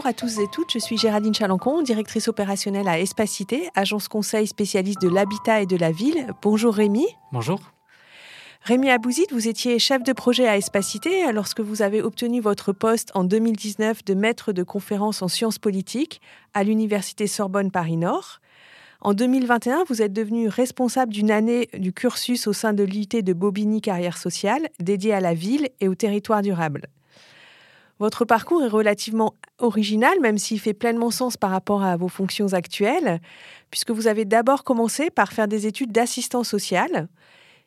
Bonjour à tous et toutes, je suis Géraldine Chalancon, directrice opérationnelle à Espacité, agence conseil spécialiste de l'habitat et de la ville. Bonjour Rémi. Bonjour. Rémi Abouzid, vous étiez chef de projet à Espacité lorsque vous avez obtenu votre poste en 2019 de maître de conférence en sciences politiques à l'Université Sorbonne Paris-Nord. En 2021, vous êtes devenu responsable d'une année du cursus au sein de l'UT de Bobigny Carrière Sociale, dédiée à la ville et au territoire durable. Votre parcours est relativement original, même s'il fait pleinement sens par rapport à vos fonctions actuelles, puisque vous avez d'abord commencé par faire des études d'assistance sociale.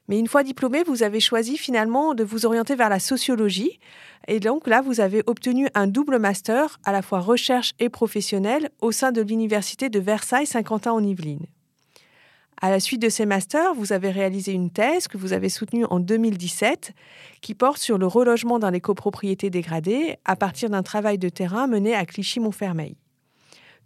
Mais une fois diplômé, vous avez choisi finalement de vous orienter vers la sociologie. Et donc là, vous avez obtenu un double master, à la fois recherche et professionnel, au sein de l'Université de Versailles-Saint-Quentin en Yvelines. À la suite de ces masters, vous avez réalisé une thèse que vous avez soutenue en 2017 qui porte sur le relogement dans les copropriétés dégradées à partir d'un travail de terrain mené à Clichy-Montfermeil.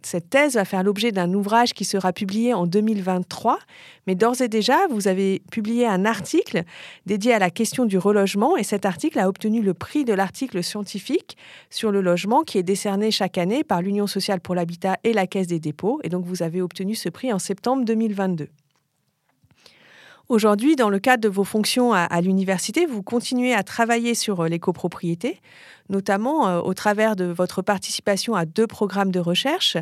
Cette thèse va faire l'objet d'un ouvrage qui sera publié en 2023, mais d'ores et déjà, vous avez publié un article dédié à la question du relogement et cet article a obtenu le prix de l'article scientifique sur le logement qui est décerné chaque année par l'Union sociale pour l'habitat et la Caisse des dépôts et donc vous avez obtenu ce prix en septembre 2022. Aujourd'hui, dans le cadre de vos fonctions à, l'université, vous continuez à travailler sur euh, les copropriétés, notamment euh, au travers de votre participation à deux programmes de recherche.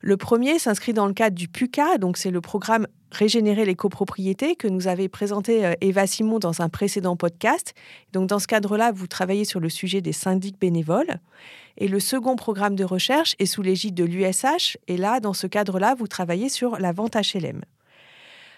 Le premier s'inscrit dans le cadre du PUCA, donc c'est le programme Régénérer les copropriétés que nous avait présenté euh, Eva Simon dans un précédent podcast. Donc dans ce cadre-là, vous travaillez sur le sujet des syndics bénévoles. Et le second programme de recherche est sous l'égide de l'USH. Et là, dans ce cadre-là, vous travaillez sur la vente HLM.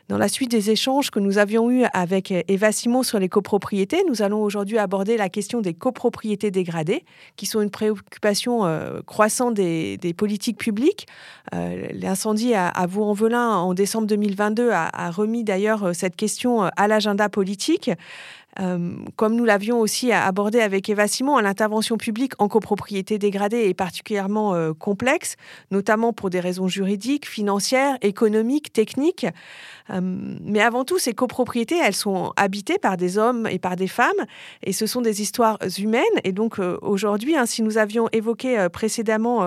Dans la suite des échanges que nous avions eus avec Eva Simon sur les copropriétés, nous allons aujourd'hui aborder la question des copropriétés dégradées, qui sont une préoccupation euh, croissante des, politiques publiques. Euh, l'incendie à, à Vaux-en-Velin en décembre 2022 a, a remis d'ailleurs euh, cette question à l'agenda politique. Euh, comme nous l'avions aussi abordé avec Eva Simon, l'intervention publique en copropriété dégradée est particulièrement euh, complexe, notamment pour des raisons juridiques, financières, économiques, techniques. Euh, mais avant tout, ces copropriétés, elles sont habitées par des hommes et par des femmes, et ce sont des histoires humaines. Et donc aujourd'hui, hein, si nous avions évoqué précédemment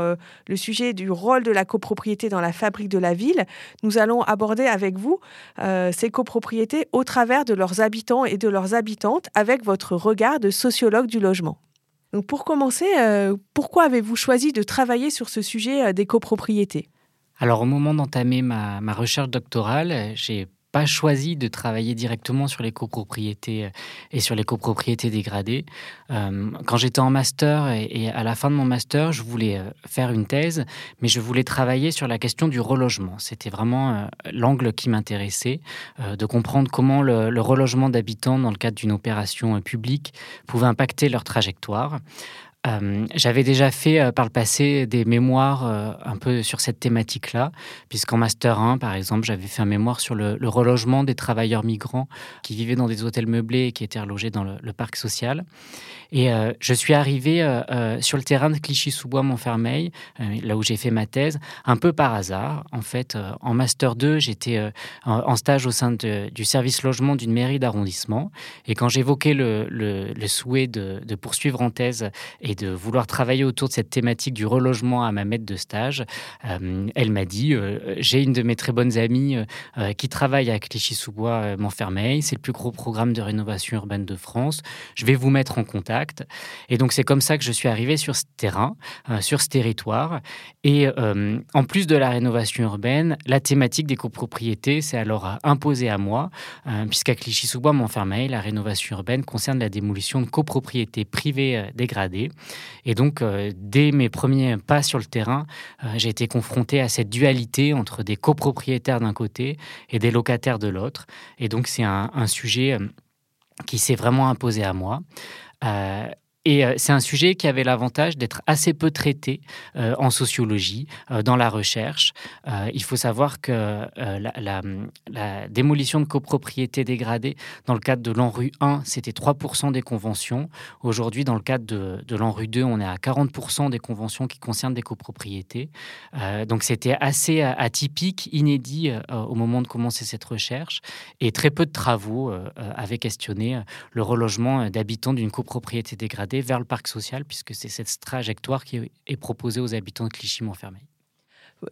le sujet du rôle de la copropriété dans la fabrique de la ville, nous allons aborder avec vous ces copropriétés au travers de leurs habitants et de leurs habitants avec votre regard de sociologue du logement. Pour commencer, euh, pourquoi avez-vous choisi de travailler sur ce sujet euh, des copropriétés? Alors au moment d'entamer ma, ma, recherche doctorale, j'ai pas choisi de travailler directement sur les copropriétés euh, et sur les copropriétés dégradées. Euh, quand j'étais en master et, à la fin de mon master, je voulais euh, faire une thèse, mais je voulais travailler sur la question du relogement. C'était vraiment l'angle qui m'intéressait, de comprendre comment le, le relogement d'habitants dans le cadre d'une opération publique pouvait impacter leur trajectoire. Euh, j'avais déjà fait euh, par le passé des mémoires euh, un peu sur cette thématique-là, puisqu'en Master 1, par exemple, j'avais fait un mémoire sur le, relogement des travailleurs migrants qui vivaient dans des hôtels meublés et qui étaient relogés dans le, parc social. Et je suis arrivé sur le terrain de Clichy-sous-Bois-Montfermeil, là où j'ai fait ma thèse, un peu par hasard. En fait, en Master 2, j'étais en stage au sein du service logement d'une mairie d'arrondissement. Et quand j'évoquais le, souhait de, de poursuivre en thèse et de vouloir travailler autour de cette thématique du relogement à ma maître de stage, euh, elle m'a dit euh, J'ai une de mes très bonnes amies euh, qui travaille à Clichy-sous-Bois, Montfermeil. C'est le plus gros programme de rénovation urbaine de France. Je vais vous mettre en contact. Et donc, c'est comme ça que je suis arrivé sur ce terrain, sur ce territoire. Et en plus de la rénovation urbaine, la thématique des copropriétés s'est alors imposée à moi, puisqu'à Clichy-sous-Bois, Montfermeil, la rénovation urbaine concerne la démolition de copropriétés privées dégradées. Et donc, euh, dès mes premiers pas sur le terrain, euh, j'ai été confronté à cette dualité entre des copropriétaires d'un côté et des locataires de l'autre. Et donc, c'est un, sujet euh, qui s'est vraiment imposé à moi. Et euh, c'est un sujet qui avait l'avantage d'être assez peu traité euh, en sociologie, euh, dans la recherche. il faut savoir que la, démolition de copropriétés dégradées dans le cadre de l'ANRU 1, c'était 3% des conventions. Aujourd'hui, dans le cadre de, de l'ANRU 2, on est à 40% des conventions qui concernent des copropriétés. donc c'était assez atypique, inédit au moment de commencer cette recherche. Et très peu de travaux avaient questionné le relogement d'habitants d'une copropriété dégradée vers le parc social, puisque c'est cette trajectoire qui est proposée aux habitants de Clichy-Montfermeil.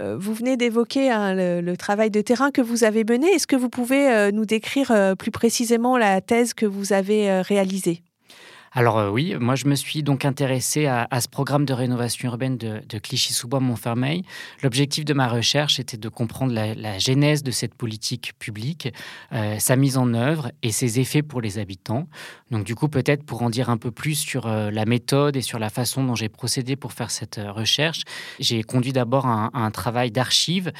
Euh, vous venez d'évoquer hein, le, travail de terrain que vous avez mené. Est-ce que vous pouvez euh, nous décrire euh, plus précisément la thèse que vous avez réalisée? Alors euh, oui, moi je me suis donc intéressé à, ce programme de rénovation urbaine de, Clichy-sous-Bois-Montfermeil. L'objectif de ma recherche était de comprendre la, genèse de cette politique publique, euh, sa mise en œuvre et ses effets pour les habitants. Donc du coup peut-être pour en dire un peu plus sur euh, la méthode et sur la façon dont j'ai procédé pour faire cette recherche, j'ai conduit d'abord un, un, travail d'archives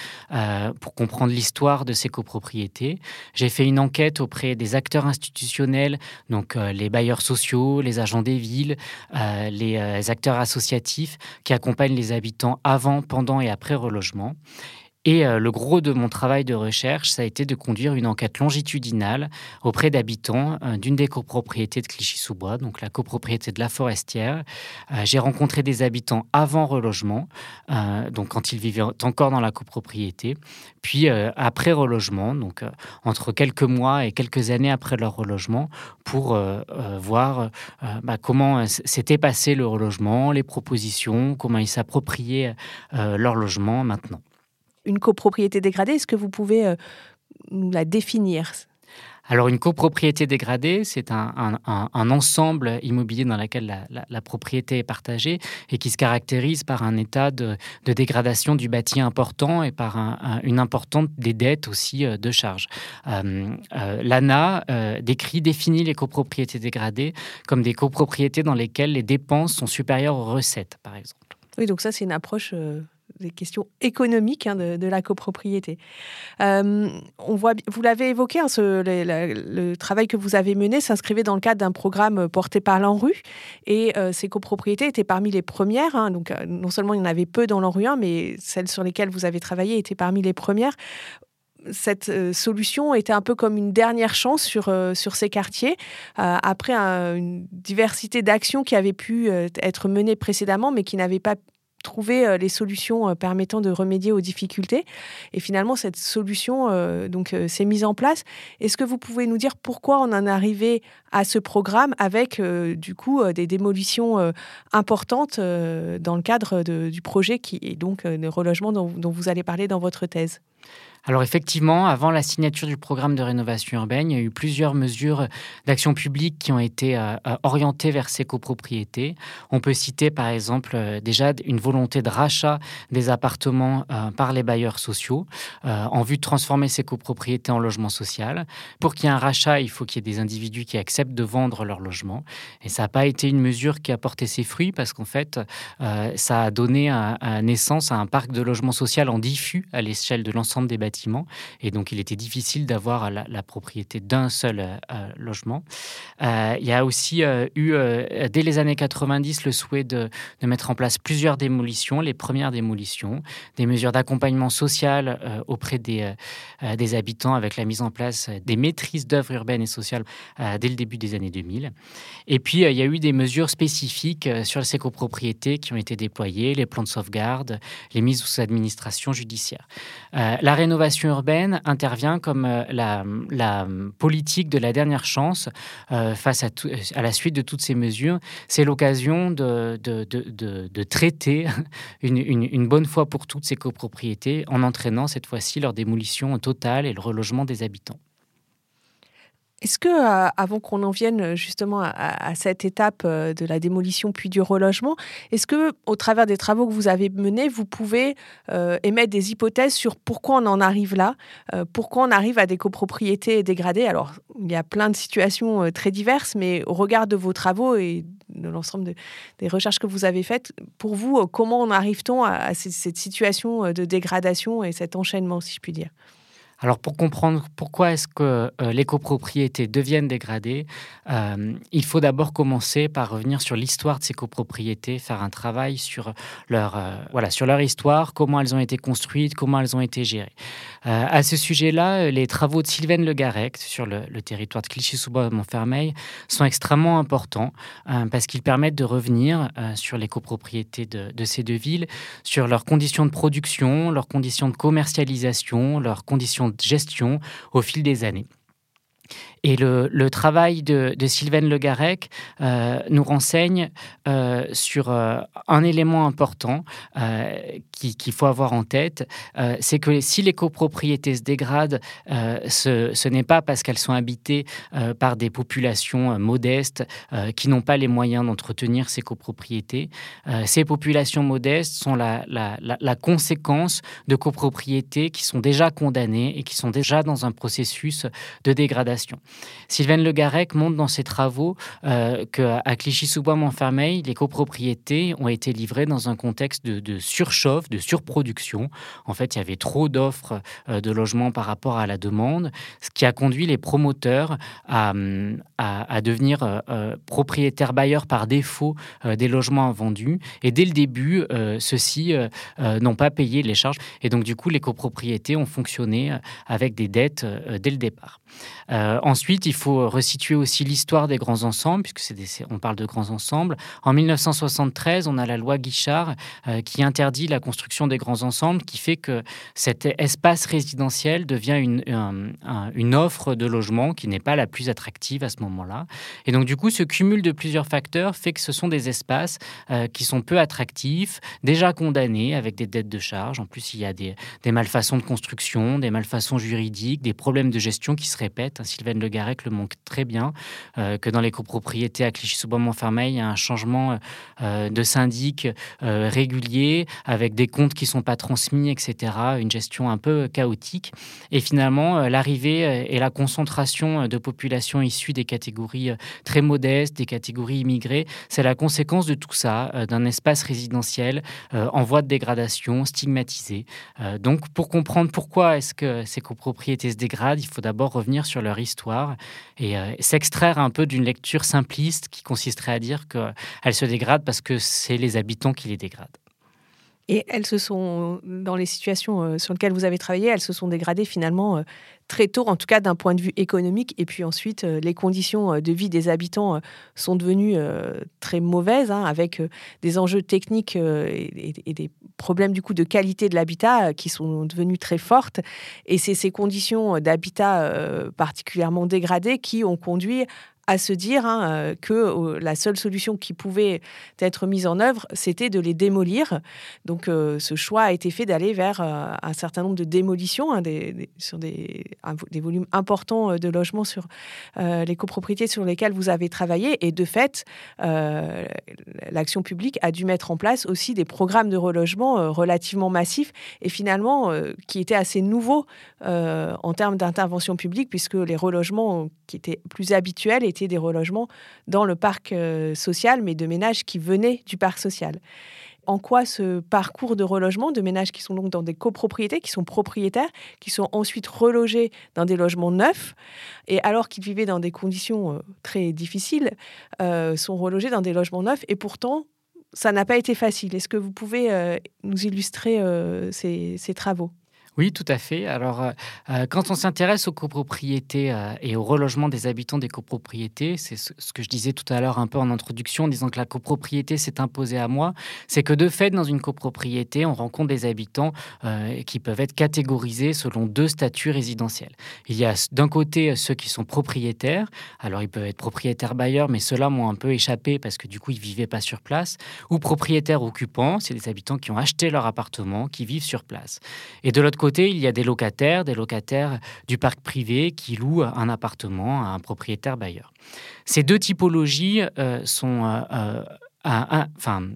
pour comprendre l'histoire de ces copropriétés. J'ai fait une enquête auprès des acteurs institutionnels, donc les bailleurs sociaux, les agents des villes, euh, les euh, acteurs associatifs qui accompagnent les habitants avant, pendant et après relogement. Et euh, le gros de mon travail de recherche, ça a été de conduire une enquête longitudinale auprès d'habitants euh, d'une des copropriétés de Clichy-sous-Bois, donc la copropriété de la Forestière. Euh, j'ai rencontré des habitants avant relogement, donc quand ils vivaient encore dans la copropriété, puis après relogement, donc entre quelques mois et quelques années après leur relogement, pour voir bah, comment s'était passé le relogement, les propositions, comment ils s'appropriaient leur logement maintenant une copropriété dégradée. Est-ce que vous pouvez euh, nous la définir? Alors une copropriété dégradée, c'est un, ensemble immobilier dans lequel la, propriété est partagée et qui se caractérise par un état de, dégradation du bâti important et par une importante des dettes aussi euh, de charges. Euh, L'ANA décrit, définit les copropriétés dégradées comme des copropriétés dans lesquelles les dépenses sont supérieures aux recettes, par exemple. Oui, donc ça c'est une approche des questions économiques hein, de, la copropriété. Euh, on voit, vous l'avez évoqué, hein, le, travail que vous avez mené s'inscrivait dans le cadre d'un programme porté par l'ANRU et euh, ces copropriétés étaient parmi les premières. Hein. donc euh, non seulement il y en avait peu dans l'ANRU 1, mais celles sur lesquelles vous avez travaillé étaient parmi les premières cette solution était un peu comme une dernière chance sur, sur ces quartiers, après une diversité d'actions qui avaient pu être menées précédemment, mais qui n'avaient pas trouver euh, les solutions euh, permettant de remédier aux difficultés. Et finalement, cette solution euh, donc s'est mise en place. Est-ce que vous pouvez nous dire pourquoi on en est arrivé à ce programme avec du coup des démolitions importantes dans le cadre du projet qui donc le relogement dont vous allez parler dans votre thèse? Alors effectivement, avant la signature du programme de rénovation urbaine, il y a eu plusieurs mesures d'action publique qui ont été euh, euh, orientées vers ces copropriétés. On peut citer par exemple euh, déjà une volonté de rachat des appartements par les bailleurs sociaux en vue de transformer ces copropriétés en logement social. Pour qu'il y ait un rachat, il faut qu'il y ait des individus qui acceptent de vendre leur logement. Et ça n'a pas été une mesure qui a porté ses fruits parce qu'en fait, ça a donné naissance à un parc de logement social en diffus à l'échelle de l'ensemble des bâtiments et donc, il était difficile d'avoir la, propriété d'un seul euh, euh, logement. Euh, il y a aussi eu, dès les années 90, le souhait de, mettre en place plusieurs démolitions, les premières démolitions, des mesures d'accompagnement social auprès des, des habitants avec la mise en place des maîtrises d'œuvres urbaines et sociales dès le début des années 2000. Et puis, il y a eu des mesures spécifiques sur ces copropriétés qui ont été déployées, les plans de sauvegarde, les mises sous administration judiciaire. la rénovation urbaine intervient comme euh, la, politique de la dernière chance euh, face à, la suite de toutes ces mesures. C'est l'occasion de, de, traiter une, une, bonne fois pour toutes ces copropriétés en entraînant cette fois-ci leur démolition totale et le relogement des habitants. Est-ce que, euh, avant qu'on en vienne euh, justement à, cette étape euh, de la démolition puis du relogement, est-ce que, au travers des travaux que vous avez menés, vous pouvez émettre des hypothèses sur pourquoi on en arrive là, pourquoi on arrive à des copropriétés dégradées? Alors, il y a plein de situations très diverses, mais au regard de vos travaux et de l'ensemble des recherches que vous avez faites, pour vous, comment en arrive-t-on à cette situation de dégradation et cet enchaînement, si je puis dire? Alors pour comprendre pourquoi est-ce que euh, les copropriétés deviennent dégradées, euh, il faut d'abord commencer par revenir sur l'histoire de ces copropriétés, faire un travail sur leur, euh, voilà, sur leur histoire, comment elles ont été construites, comment elles ont été gérées. À ce sujet-là, les travaux de Sylvaine Le Garec sur le, territoire de Clichy-sous-Bois-Montfermeil sont extrêmement importants parce qu'ils permettent de revenir sur les copropriétés de, de ces deux villes, sur leurs conditions de production, leurs conditions de commercialisation, leurs conditions gestion au fil des années. Et le, travail de, de Garec euh, nous renseigne euh, sur euh, un élément important qu'il faut avoir en tête, c'est que si les copropriétés se dégradent, ce, n'est pas parce qu'elles sont habitées par des populations modestes qui n'ont pas les moyens d'entretenir ces copropriétés. ces populations modestes sont la, conséquence de copropriétés qui sont déjà condamnées et qui sont déjà dans un processus de dégradation. Sylvain Le Garec montre dans ses travaux euh, qu'à Clichy-sous-Bois-Montfermeil, les copropriétés ont été livrées dans un contexte de, surchauffe, de surproduction. En fait, il y avait trop d'offres euh, de logements par rapport à la demande, ce qui a conduit les promoteurs à, à, devenir euh, propriétaires bailleurs par défaut des logements vendus. Et dès le début, ceux-ci n'ont pas payé les charges. Et donc, du coup, les copropriétés ont fonctionné avec des dettes dès le départ. ensuite, il faut resituer aussi l'histoire des grands ensembles, puisque c'est on parle de grands ensembles. En 1973, on a la loi Guichard euh, qui interdit la construction des grands ensembles, qui fait que cet espace résidentiel devient une, une offre de logement qui n'est pas la plus attractive à ce moment-là. Et donc, du coup, ce cumul de plusieurs facteurs fait que ce sont des espaces euh, qui sont peu attractifs, déjà condamnés avec des dettes de charge. En plus, il y a des, des malfaçons de construction, des malfaçons juridiques, des problèmes de gestion qui se répètent. Sylvain Le Garec le montre très bien, euh, que dans les copropriétés à Clichy-sous-Bois-Montfermeil, il y a un changement euh, de syndic euh, régulier, avec des comptes qui ne sont pas transmis, etc., une gestion un peu chaotique. Et finalement, l'arrivée et la concentration de populations issues des catégories très modestes, des catégories immigrées, c'est la conséquence de tout ça, d'un espace résidentiel en voie de dégradation, stigmatisé. donc, pour comprendre pourquoi est-ce que ces copropriétés se dégradent, il faut d'abord revenir sur leur histoire et euh, s'extraire un peu d'une lecture simpliste qui consisterait à dire qu'elles se dégradent parce que c'est les habitants qui les dégradent. Et elles se sont, dans les situations euh, sur lesquelles vous avez travaillé, elles se sont dégradées finalement euh, très tôt, en tout cas d'un point de vue économique. Et puis ensuite, les conditions de vie des habitants sont devenues très mauvaises, hein, avec des enjeux techniques et, des problèmes du coup de qualité de l'habitat qui sont devenus très fortes. Et c'est ces conditions d'habitat particulièrement dégradées qui ont conduit à se dire hein, euh, que euh, la seule solution qui pouvait être mise en œuvre, c'était de les démolir. Donc euh, ce choix a été fait d'aller vers un certain nombre de démolitions hein, sur des, des, volumes importants de logements sur les copropriétés sur lesquelles vous avez travaillé. Et de fait, l'action publique a dû mettre en place aussi des programmes de relogement relativement massifs et finalement qui étaient assez nouveaux en termes d'intervention publique, puisque les relogements qui étaient plus habituels des relogements dans le parc euh, social, mais de ménages qui venaient du parc social. En quoi ce parcours de relogement de ménages qui sont donc dans des copropriétés, qui sont propriétaires, qui sont ensuite relogés dans des logements neufs, et alors qu'ils vivaient dans des conditions euh, très difficiles, euh, sont relogés dans des logements neufs, et pourtant, ça n'a pas été facile. Est-ce que vous pouvez nous illustrer ces travaux? Oui, tout à fait. Alors, euh, euh, quand on s'intéresse aux copropriétés euh, et au relogement des habitants des copropriétés, c'est ce, que je disais tout à l'heure un peu en introduction, en disant que la copropriété s'est imposée à moi, c'est que de fait, dans une copropriété, on rencontre des habitants qui peuvent être catégorisés selon deux statuts résidentiels. Il y a d'un côté ceux qui sont propriétaires, alors ils peuvent être propriétaires bailleurs, mais ceux-là m'ont un peu échappé parce que du coup, ils vivaient pas sur place, ou propriétaires occupants, c'est des habitants qui ont acheté leur appartement, qui vivent sur place. Et de l'autre il y a des locataires, des locataires du parc privé qui louent un appartement à un propriétaire bailleur. Ces deux typologies euh, sont, euh, euh, enfin,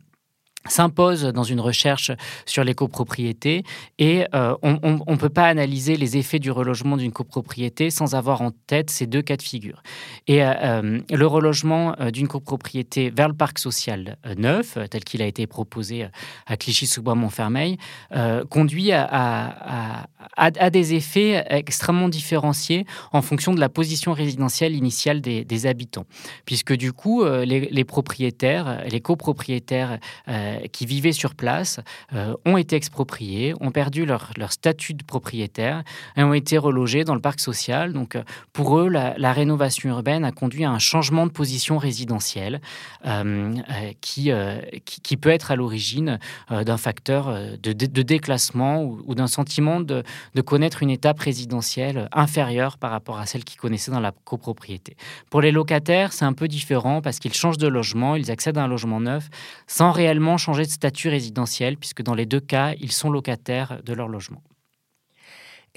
s'impose dans une recherche sur les copropriétés et euh, on ne peut pas analyser les effets du relogement d'une copropriété sans avoir en tête ces deux cas de figure. Et euh, euh, le relogement d'une copropriété vers le parc social neuf, tel qu'il a été proposé à Clichy-sous-Bois-Montfermeil, conduit à, à, des effets extrêmement différenciés en fonction de la position résidentielle initiale des, habitants. Puisque du coup, les, les propriétaires, les copropriétaires qui vivaient sur place ont été expropriés, ont perdu leur, leur, statut de propriétaire et ont été relogés dans le parc social. Donc pour eux, la, rénovation urbaine a conduit à un changement de position résidentielle qui, qui, peut être à l'origine d'un facteur de, déclassement ou, ou d'un sentiment de, de connaître une étape résidentielle inférieure par rapport à celle qu'ils connaissaient dans la copropriété. Pour les locataires, c'est un peu différent parce qu'ils changent de logement, ils accèdent à un logement neuf sans réellement changer de statut résidentiel, puisque dans les deux cas, ils sont locataires de leur logement.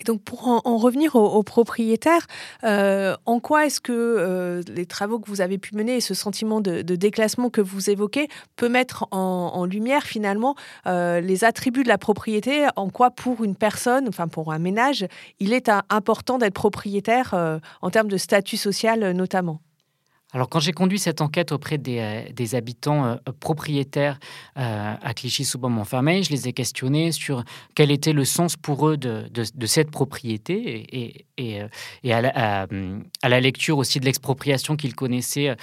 Donc pour en, revenir aux, propriétaires, euh, en quoi est-ce que euh, les travaux que vous avez pu mener et ce sentiment de, déclassement que vous évoquez peut mettre en, lumière finalement euh, les attributs de la propriété? En quoi pour une personne, enfin pour un ménage, il est important d'être propriétaire en termes de statut social notamment? Alors, quand j'ai conduit cette enquête auprès des, euh, habitants euh, propriétaires euh, à Clichy-sous-Bois-Montfermeil, je les ai questionnés sur quel était le sens pour eux de, cette propriété et, à, la, lecture aussi de l'expropriation qu'ils connaissaient,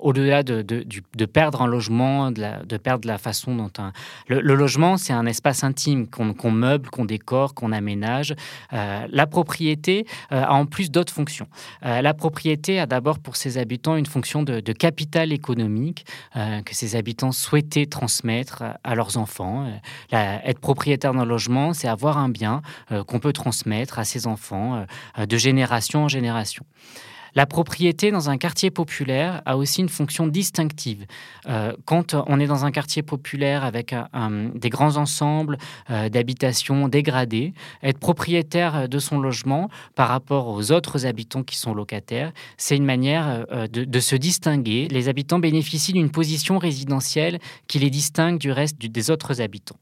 au-delà de, de, perdre un logement, de, perdre la façon dont un. Le, logement, c'est un espace intime qu'on meuble, qu'on décore, qu'on aménage. la propriété a en plus d'autres fonctions. la propriété a d'abord pour ses habitants une fonction de, capital économique euh, que ces habitants souhaitaient transmettre à leurs enfants. Euh, être propriétaire d'un logement, c'est avoir un bien euh, qu'on peut transmettre à ses enfants de génération en génération. La propriété dans un quartier populaire a aussi une fonction distinctive. Euh, quand on est dans un quartier populaire avec des grands ensembles euh, d'habitations dégradées, être propriétaire de son logement par rapport aux autres habitants qui sont locataires, c'est une manière euh, de, se distinguer. Les habitants bénéficient d'une position résidentielle qui les distingue du reste des autres habitants.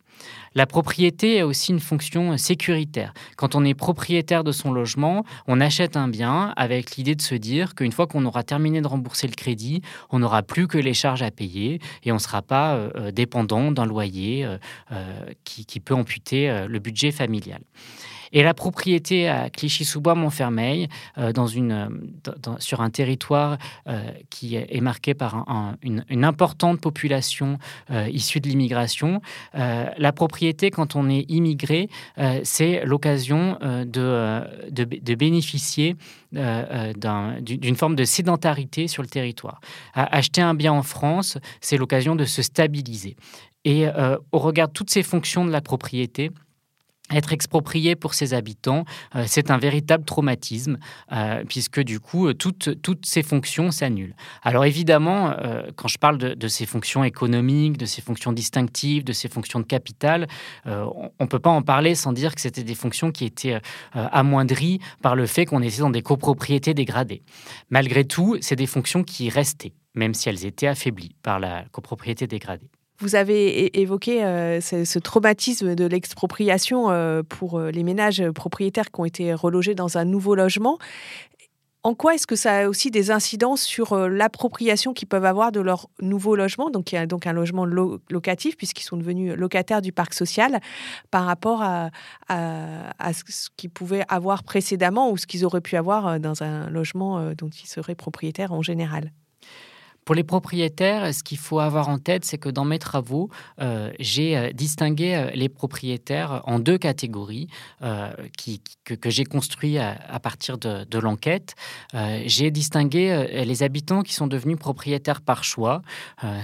La propriété a aussi une fonction sécuritaire. Quand on est propriétaire de son logement, on achète un bien avec l'idée de se dire qu'une fois qu'on aura terminé de rembourser le crédit, on n'aura plus que les charges à payer et on ne sera pas euh, euh, dépendant d'un loyer euh, qui, peut amputer le budget familial. Et la propriété à Clichy-sous-Bois-Montfermeil, euh, dans une, euh, sur un territoire euh, qui est marqué par une, importante population issue de l'immigration, la propriété, quand on est immigré, c'est l'occasion de, de, bénéficier d'une forme de sédentarité sur le territoire. acheter un bien en France, c'est l'occasion de se stabiliser. Et au regard de toutes ces fonctions de la propriété, être exproprié pour ses habitants, euh, c'est un véritable traumatisme, euh, puisque du coup, euh, toutes, toutes ces fonctions s'annulent. Alors évidemment, quand je parle de, ces fonctions économiques, de ces fonctions distinctives, de ces fonctions de capital, on ne peut pas en parler sans dire que c'était des fonctions qui étaient amoindries par le fait qu'on était dans des copropriétés dégradées. Malgré tout, c'est des fonctions qui restaient, même si elles étaient affaiblies par la copropriété dégradée. Vous avez évoqué euh, ce, traumatisme de l'expropriation euh, pour euh, les ménages propriétaires qui ont été relogés dans un nouveau logement. En quoi est-ce que ça a aussi des incidences sur l'appropriation qu'ils peuvent avoir de leur nouveau logement, donc, donc un logement locatif, puisqu'ils sont devenus locataires du parc social, par rapport à ce qu'ils pouvaient avoir précédemment ou ce qu'ils auraient pu avoir dans un logement dont ils seraient propriétaires en général? Pour les propriétaires, ce qu'il faut avoir en tête, c'est que dans mes travaux, euh, j'ai euh, distingué euh, les propriétaires en deux catégories que, j'ai construit à, partir de, l'enquête. j'ai distingué les habitants qui sont devenus propriétaires par choix,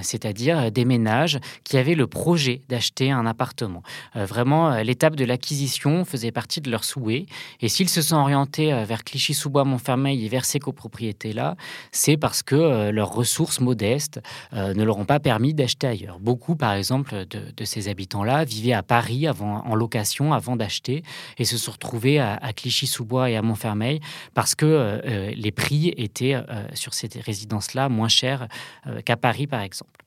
c'est-à-dire des ménages qui avaient le projet d'acheter un appartement. vraiment, l'étape de l'acquisition faisait partie de leur souhait. Et s'ils se sont orientés vers Clichy-sous-Bois-Montfermeil et vers ces copropriétés-là, c'est parce que leurs ressources modestes euh, ne leur ont pas permis d'acheter ailleurs. Beaucoup, par exemple, de, ces habitants-là vivaient à Paris en location avant d'acheter et se sont retrouvés à, Clichy-sous-Bois et à Montfermeil parce que euh, euh, les prix étaient sur ces résidences-là moins chers qu'à Paris, par exemple.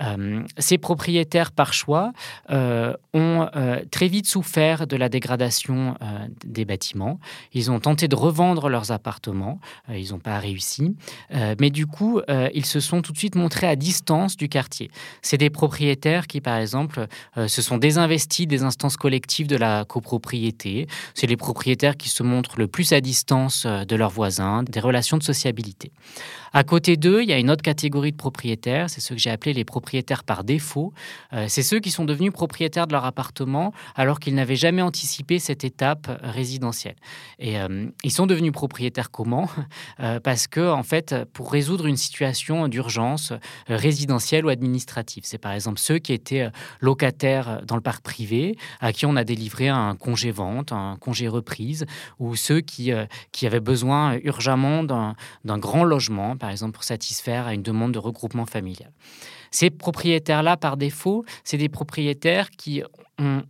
Euh, ces propriétaires, par choix, euh, ont euh, très vite souffert de la dégradation des bâtiments. Ils ont tenté de revendre leurs appartements. ils n'ont pas réussi. mais du coup, ils se sont tout de suite montrés à distance du quartier. C'est des propriétaires qui, par exemple, se sont désinvestis des instances collectives de la copropriété. C'est les propriétaires qui se montrent le plus à distance de leurs voisins, des relations de sociabilité. À côté d'eux, il y a une autre catégorie de propriétaires, c'est ceux que j'ai appelés les propriétaires par défaut. Euh, c'est ceux qui sont devenus propriétaires de leur appartement alors qu'ils n'avaient jamais anticipé cette étape résidentielle. Et euh, ils sont devenus propriétaires comment? Euh, Parce que, en fait, pour résoudre une situation d'urgence résidentielle ou administrative, c'est par exemple ceux qui étaient locataires dans le parc privé, à qui on a délivré un congé vente, un congé reprise, ou ceux qui, qui avaient besoin urgemment d'un grand logement par exemple pour satisfaire à une demande de regroupement familial. Ces propriétaires-là, par défaut, c'est des propriétaires qui ont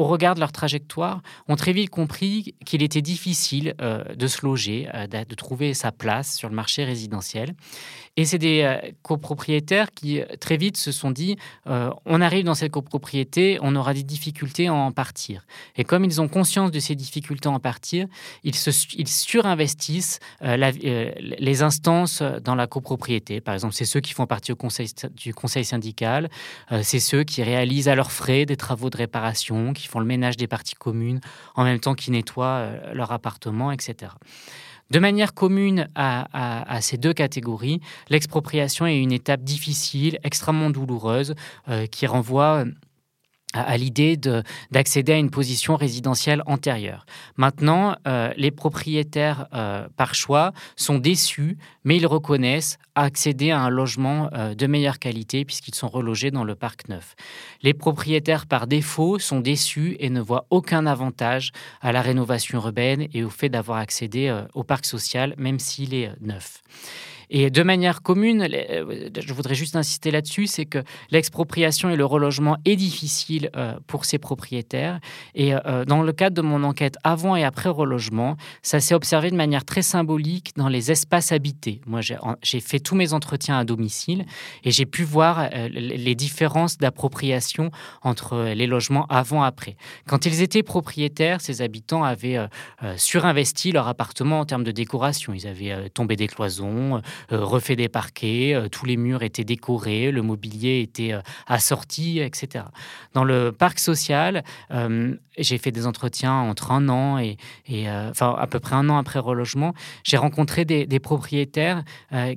au regard leur trajectoire, ont très vite compris qu'il était difficile euh, de se loger, euh, de trouver sa place sur le marché résidentiel. Et c'est des euh, copropriétaires qui très vite se sont dit on arrive dans cette copropriété, on aura des difficultés à en partir. Et comme ils ont conscience de ces difficultés à en partir, ils, se, ils surinvestissent les instances dans la copropriété. Par exemple, c'est ceux qui font partie du conseil syndical, c'est ceux qui réalisent à leurs frais des travaux de réparation, qui font le ménage des parties communes en même temps qu'ils nettoient euh, leur appartement, etc. De manière commune à, ces deux catégories, l'expropriation est une étape difficile, extrêmement douloureuse, euh, qui renvoie à, l'idée d'accéder à une position résidentielle antérieure. Maintenant, euh, les propriétaires, euh, par choix, sont déçus, mais ils reconnaissent accéder à un logement euh, de meilleure qualité puisqu'ils sont relogés dans le parc neuf. Les propriétaires, par défaut, sont déçus et ne voient aucun avantage à la rénovation urbaine et au fait d'avoir accédé au parc social, même s'il est neuf. Et de manière commune, euh, je voudrais juste insister là-dessus, c'est que l'expropriation et le relogement est difficile euh, pour ces propriétaires. Et euh, dans le cadre de mon enquête avant et après relogement, ça s'est observé de manière très symbolique dans les espaces habités. Moi, j'ai fait tous mes entretiens à domicile et j'ai pu voir les différences d'appropriation entre les logements avant et après. Quand ils étaient propriétaires, ces habitants avaient surinvesti leur appartement en termes de décoration. Ils avaient tombé des cloisons, refait des parquets, euh, tous les murs étaient décorés, le mobilier était euh, assorti, etc. Dans le parc social, j'ai fait des entretiens entre un an et, enfin à peu près un an après relogement. J'ai rencontré des, propriétaires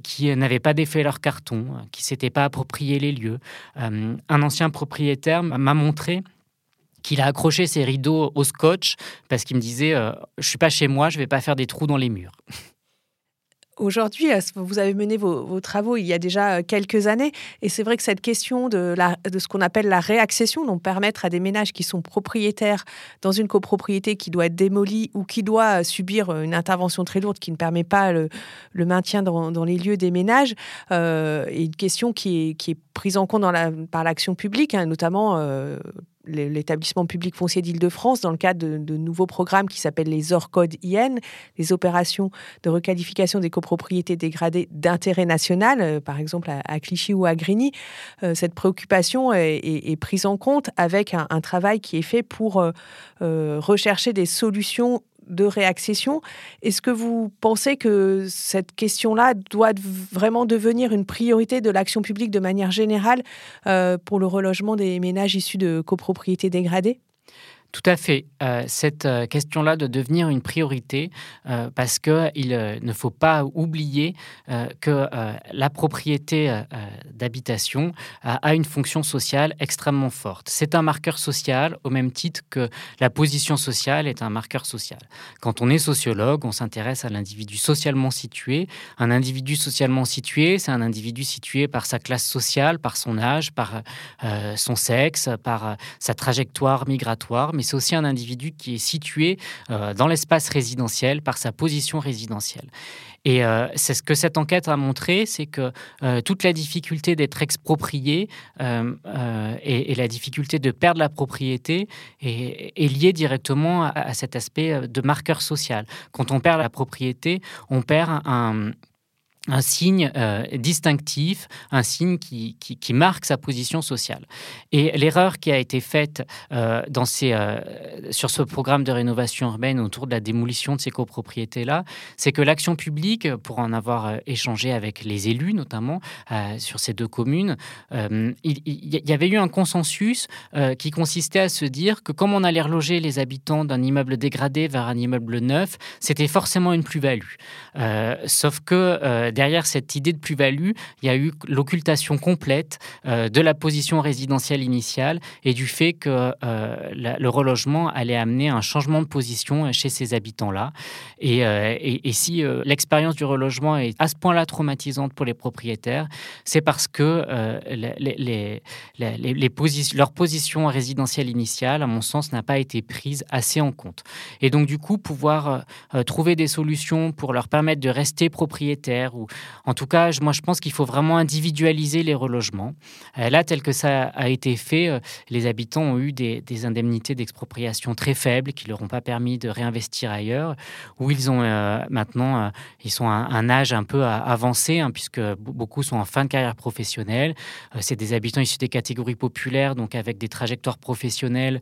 qui n'avaient pas défait leur carton, qui s'étaient pas approprié les lieux. un ancien propriétaire m'a montré qu'il a accroché ses rideaux au scotch parce qu'il me disait je suis pas chez moi, je vais pas faire des trous dans les murs. Aujourd'hui, euh, vous avez mené vos, travaux il y a déjà euh, quelques années, et c'est vrai que cette question de, ce qu'on appelle la réaccession, donc permettre à des ménages qui sont propriétaires dans une copropriété qui doit être démolie ou qui doit euh, subir une intervention très lourde qui ne permet pas le, maintien dans, les lieux des ménages, est une question qui est, prise en compte par l'action publique, hein, notamment l'établissement public foncier d'Île-de-France dans le cadre de, nouveaux programmes qui s'appellent les ORCODE IN, les opérations de requalification des copropriétés dégradées d'intérêt national, euh, par exemple à, Clichy ou à Grigny. Euh, cette préoccupation est, prise en compte avec un, travail qui est fait pour euh, rechercher des solutions de réaccession. Est-ce que vous pensez que cette question-là doit vraiment devenir une priorité de l'action publique de manière générale euh, pour le relogement des ménages issus de copropriétés dégradées? Tout à fait. Euh, cette euh, question-là de devenir une priorité euh, parce qu'il ne faut pas oublier que la propriété d'habitation a une fonction sociale extrêmement forte. C'est un marqueur social au même titre que la position sociale est un marqueur social. Quand on est sociologue, on s'intéresse à l'individu socialement situé. Un individu socialement situé, c'est un individu situé par sa classe sociale, par son âge, par son sexe, par sa trajectoire migratoire, c'est aussi un individu qui est situé euh, dans l'espace résidentiel par sa position résidentielle. Et euh, c'est ce que cette enquête a montré, c'est que euh, toute la difficulté d'être exproprié et, la difficulté de perdre la propriété est, liée directement à, cet aspect de marqueur social. Quand on perd la propriété, on perd un un signe euh, distinctif, un signe qui, marque sa position sociale. Et l'erreur qui a été faite euh, euh, sur ce programme de rénovation urbaine autour de la démolition de ces copropriétés-là, c'est que l'action publique, pour en avoir échangé avec les élus notamment sur ces deux communes, il, il, y avait eu un consensus qui consistait à se dire que comme on allait reloger les habitants d'un immeuble dégradé vers un immeuble neuf, c'était forcément une plus-value. sauf que derrière cette idée de plus-value, il y a eu l'occultation complète de la position résidentielle initiale et du fait que le relogement allait amener un changement de position chez ces habitants-là. Et, et, si l'expérience du relogement est à ce point-là traumatisante pour les propriétaires, c'est parce que leur position résidentielle initiale, à mon sens, n'a pas été prise assez en compte. Et donc, du coup, pouvoir euh, trouver des solutions pour leur permettre de rester propriétaires, ou en tout cas, moi, je pense qu'il faut vraiment individualiser les relogements. Euh, là, tel que ça a été fait, euh, les habitants ont eu des, indemnités d'expropriation très faibles qui leur ont pas permis de réinvestir ailleurs, où ils ont maintenant, ils sont à un âge un peu avancé, hein, puisque beaucoup sont en fin de carrière professionnelle. C'est des habitants issus des catégories populaires, donc avec des trajectoires professionnelles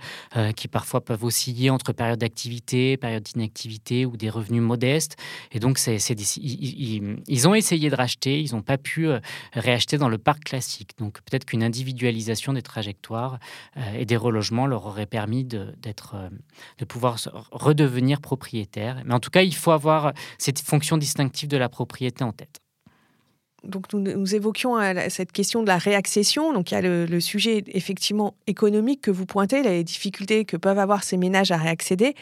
qui parfois peuvent osciller entre périodes d'activité, périodes d'inactivité ou des revenus modestes. Et donc, ils, ont essayé de racheter, ils n'ont pas pu euh, réacheter dans le parc classique. Donc, peut-être qu'une individualisation des trajectoires euh, et des relogements leur aurait permis de, d'être, euh, de pouvoir redevenir propriétaire. Mais en tout cas, il faut avoir cette fonction distinctive de la propriété en tête donc nous, évoquions euh, cette question de la réaccession. Donc il y a le, sujet effectivement économique que vous pointez, les difficultés que peuvent avoir ces ménages à réaccéder.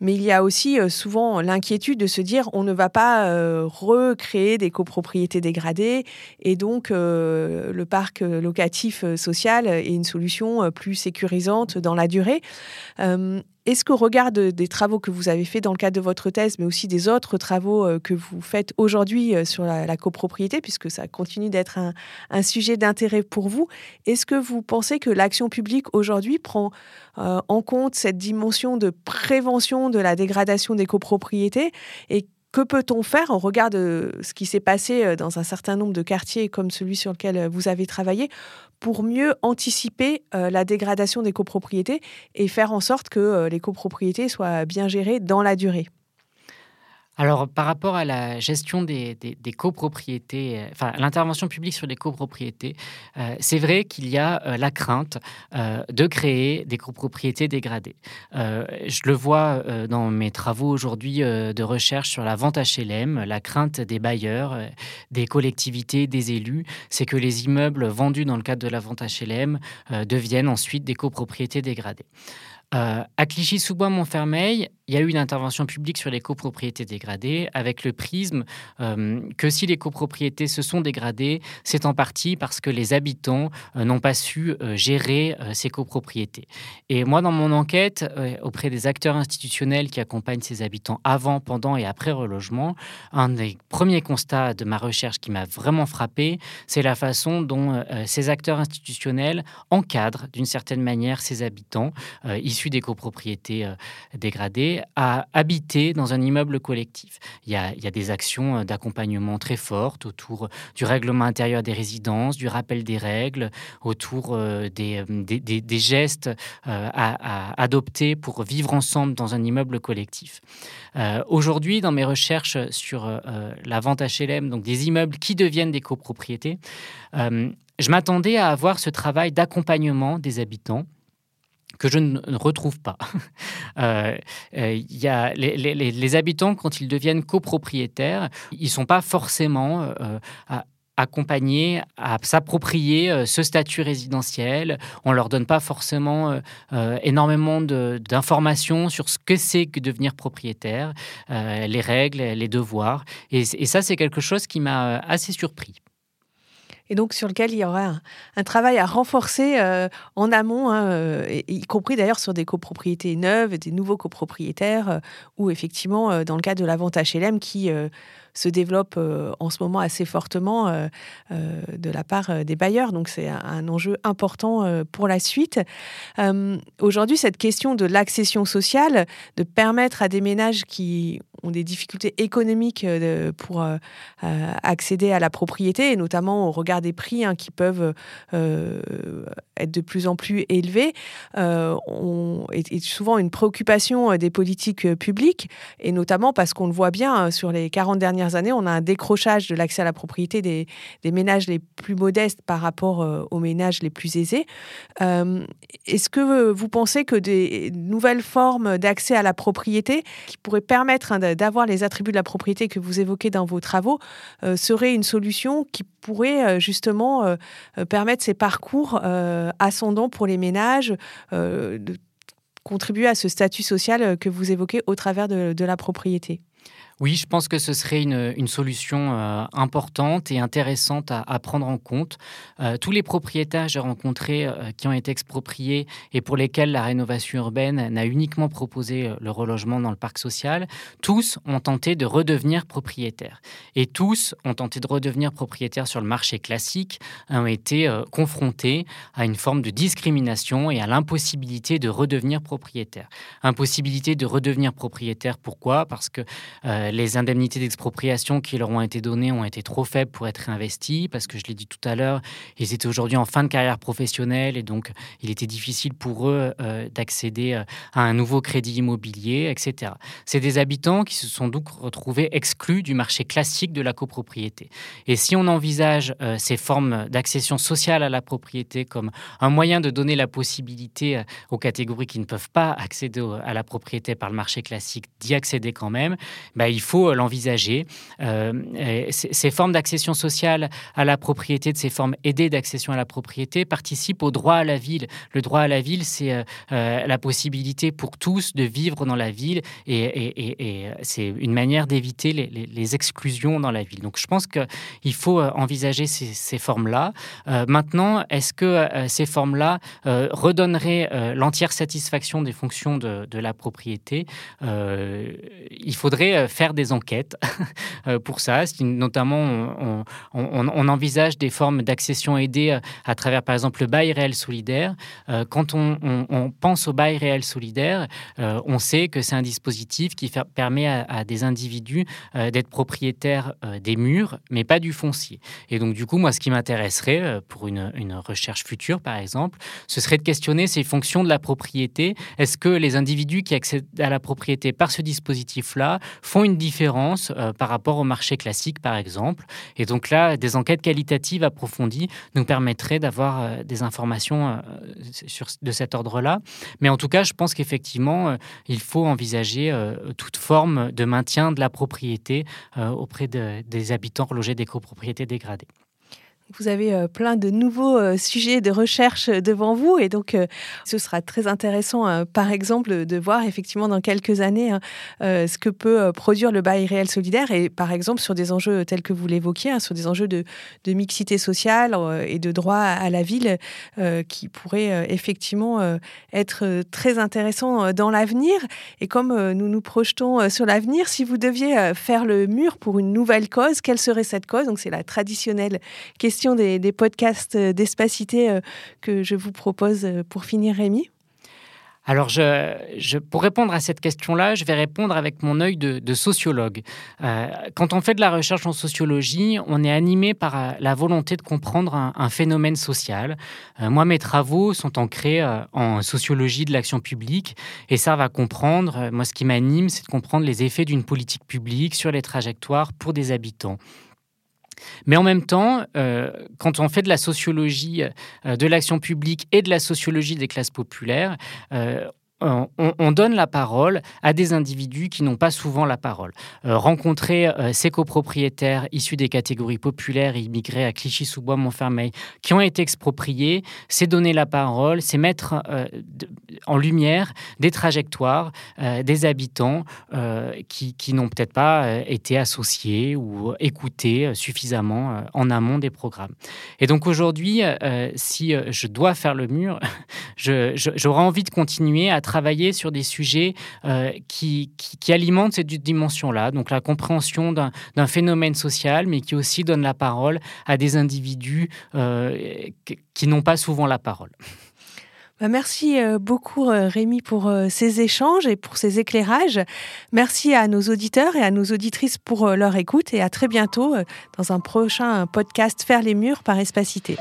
Mais il y a aussi euh, souvent l'inquiétude de se dire on ne va pas euh, recréer des copropriétés dégradées et donc le parc locatif social est une solution plus sécurisante dans la durée. Est-ce qu'au regard des travaux que vous avez faits dans le cadre de votre thèse, mais aussi des autres travaux euh, que vous faites aujourd'hui euh, sur la, copropriété, puisque ça continue d'être un, sujet d'intérêt pour vous, est-ce que vous pensez que l'action publique aujourd'hui prend euh, en compte cette dimension de prévention de la dégradation des copropriétés et que peut-on faire au regard de ce qui s'est passé dans un certain nombre de quartiers comme celui sur lequel vous avez travaillé pour mieux anticiper euh, la dégradation des copropriétés et faire en sorte que euh, les copropriétés soient bien gérées dans la durée? Alors, par rapport à la gestion des, copropriétés, euh, enfin, l'intervention publique sur les copropriétés, c'est vrai qu'il y a la crainte de créer des copropriétés dégradées. je le vois dans mes travaux aujourd'hui de recherche sur la vente HLM, la crainte des bailleurs, des collectivités, des élus, c'est que les immeubles vendus dans le cadre de la vente HLM deviennent ensuite des copropriétés dégradées. À Clichy-sous-Bois-Montfermeil, il y a eu une intervention publique sur les copropriétés dégradées avec le prisme euh, que si les copropriétés se sont dégradées, c'est en partie parce que les habitants euh, n'ont pas su euh, gérer ces copropriétés. Et moi, dans mon enquête, auprès des acteurs institutionnels qui accompagnent ces habitants avant, pendant et après relogement, un des premiers constats de ma recherche qui m'a vraiment frappé, c'est la façon dont ces acteurs institutionnels encadrent d'une certaine manière ces habitants issus des copropriétés dégradées à habiter dans un immeuble collectif. Il y a, des actions euh, d'accompagnement très fortes autour du règlement intérieur des résidences, du rappel des règles, autour euh, des, gestes euh, à, adopter pour vivre ensemble dans un immeuble collectif. Aujourd'hui, dans mes recherches sur la vente HLM, donc des immeubles qui deviennent des copropriétés, je m'attendais à avoir ce travail d'accompagnement des habitants que je ne retrouve pas. Euh, euh, y a les, habitants, quand ils deviennent copropriétaires, ils ne sont pas forcément euh, accompagnés à s'approprier ce statut résidentiel. On ne leur donne pas forcément énormément d'informations sur ce que c'est que devenir propriétaire, les règles, les devoirs. et ça, c'est quelque chose qui m'a assez surpris et donc sur lequel il y aura un, travail à renforcer euh, en amont, hein, euh, y, compris d'ailleurs sur des copropriétés neuves, des nouveaux copropriétaires, euh, ou effectivement dans le cadre de la vente HLM qui se développe euh, en ce moment assez fortement euh, euh, de la part des bailleurs. Donc c'est un, enjeu important pour la suite. Aujourd'hui, cette question de l'accession sociale, de permettre à des ménages qui ont des difficultés économiques pour accéder à la propriété, et notamment au regard des prix hein, qui peuvent être de plus en plus élevés, est, souvent une préoccupation des politiques publiques, et notamment parce qu'on le voit bien sur les 40 dernières années, on a un décrochage de l'accès à la propriété des, ménages les plus modestes par rapport aux ménages les plus aisés. Est-ce que vous pensez que des nouvelles formes d'accès à la propriété qui pourraient permettre hein, d'avoir les attributs de la propriété que vous évoquez dans vos travaux seraient une solution qui pourrait justement permettre ces parcours ascendants pour les ménages, de contribuer à ce statut social que vous évoquez au travers de la propriété? Oui, je pense que ce serait une, solution euh, importante et intéressante à, prendre en compte. Euh, tous les propriétaires que j'ai rencontrés euh, qui ont été expropriés et pour lesquels la rénovation urbaine n'a uniquement proposé le relogement dans le parc social, tous ont tenté de redevenir propriétaires. Et tous ont tenté de redevenir propriétaires sur le marché classique, ont été confrontés à une forme de discrimination et à l'impossibilité de redevenir propriétaire. Impossibilité de redevenir propriétaire, pourquoi? Parce que euh, les indemnités d'expropriation qui leur ont été données ont été trop faibles pour être réinvesties, parce que je l'ai dit tout à l'heure, ils étaient aujourd'hui en fin de carrière professionnelle et donc il était difficile pour eux euh, d'accéder euh, à un nouveau crédit immobilier, etc. C'est des habitants qui se sont donc retrouvés exclus du marché classique de la copropriété. Et si on envisage ces formes d'accession sociale à la propriété comme un moyen de donner la possibilité aux catégories qui ne peuvent pas accéder à la propriété par le marché classique d'y accéder quand même, ben, il faut euh, l'envisager. Euh, ces formes d'accession sociale à la propriété, de ces formes aidées d'accession à la propriété, participent au droit à la ville. Le droit à la ville, c'est euh, la possibilité pour tous de vivre dans la ville et, c'est une manière d'éviter les, exclusions dans la ville. Donc je pense qu'il faut envisager ces, formes-là. maintenant, est-ce que ces formes-là redonneraient l'entière satisfaction des fonctions de, de la propriété? Il faudrait faire des enquêtes euh, pour ça. Notamment, on, envisage des formes d'accession aidée euh, à travers, par exemple, le bail réel solidaire. Euh, quand on, pense au bail réel solidaire, on sait que c'est un dispositif qui permet à, des individus d'être propriétaires des murs, mais pas du foncier. Et donc, du coup, moi, ce qui m'intéresserait pour une, une recherche future, par exemple, ce serait de questionner ces fonctions de la propriété. Est-ce que les individus qui accèdent à la propriété par ce dispositif-là font une différence euh, par rapport au marché classique, par exemple. Et donc là, des enquêtes qualitatives approfondies nous permettraient d'avoir euh, des informations euh, sur, de cet ordre-là. Mais en tout cas, je pense qu'effectivement, il faut envisager toute forme de maintien de la propriété auprès des habitants relogés des copropriétés dégradées. Vous avez euh, plein de nouveaux euh, sujets de recherche euh, devant vous et donc ce sera très intéressant, par exemple, de voir effectivement dans quelques années hein, ce que peut produire le bail réel solidaire et par exemple sur des enjeux tels que vous l'évoquiez, hein, sur des enjeux de, mixité sociale et de droit à la ville qui pourraient effectivement être très intéressants dans l'avenir. Et comme nous nous projetons sur l'avenir, si vous deviez faire le mur pour une nouvelle cause, quelle serait cette cause? Donc c'est la traditionnelle question des, podcasts euh, d'espacité euh, que je vous propose euh, pour finir, Rémi alors, pour répondre à cette question-là, je vais répondre avec mon œil de, sociologue. quand on fait de la recherche en sociologie, on est animé par la volonté de comprendre un, phénomène social. moi, mes travaux sont ancrés en sociologie de l'action publique et ça va comprendre, moi, ce qui m'anime, c'est de comprendre les effets d'une politique publique sur les trajectoires pour des habitants. Mais en même temps, euh, quand on fait de la sociologie euh, de l'action publique et de la sociologie des classes populaires, euh, on, donne la parole à des individus qui n'ont pas souvent la parole. Euh, rencontrer euh, ces copropriétaires issus des catégories populaires et immigrés à Clichy-sous-Bois, Montfermeil, qui ont été expropriés, c'est donner la parole, c'est mettre euh, en lumière des trajectoires des habitants qui, qui n'ont peut-être pas été associés ou écoutés suffisamment en amont des programmes. Et donc aujourd'hui, si je dois faire le mur, j'aurais envie de continuer à travailler sur des sujets euh, qui, qui, alimentent cette dimension-là, donc la compréhension d'un phénomène social, mais qui aussi donne la parole à des individus euh, qui n'ont pas souvent la parole. Bah, merci euh, beaucoup Rémi pour ces échanges et pour ces éclairages. Merci à nos auditeurs et à nos auditrices pour leur écoute et à très bientôt dans un prochain podcast Faire les murs par Espacité.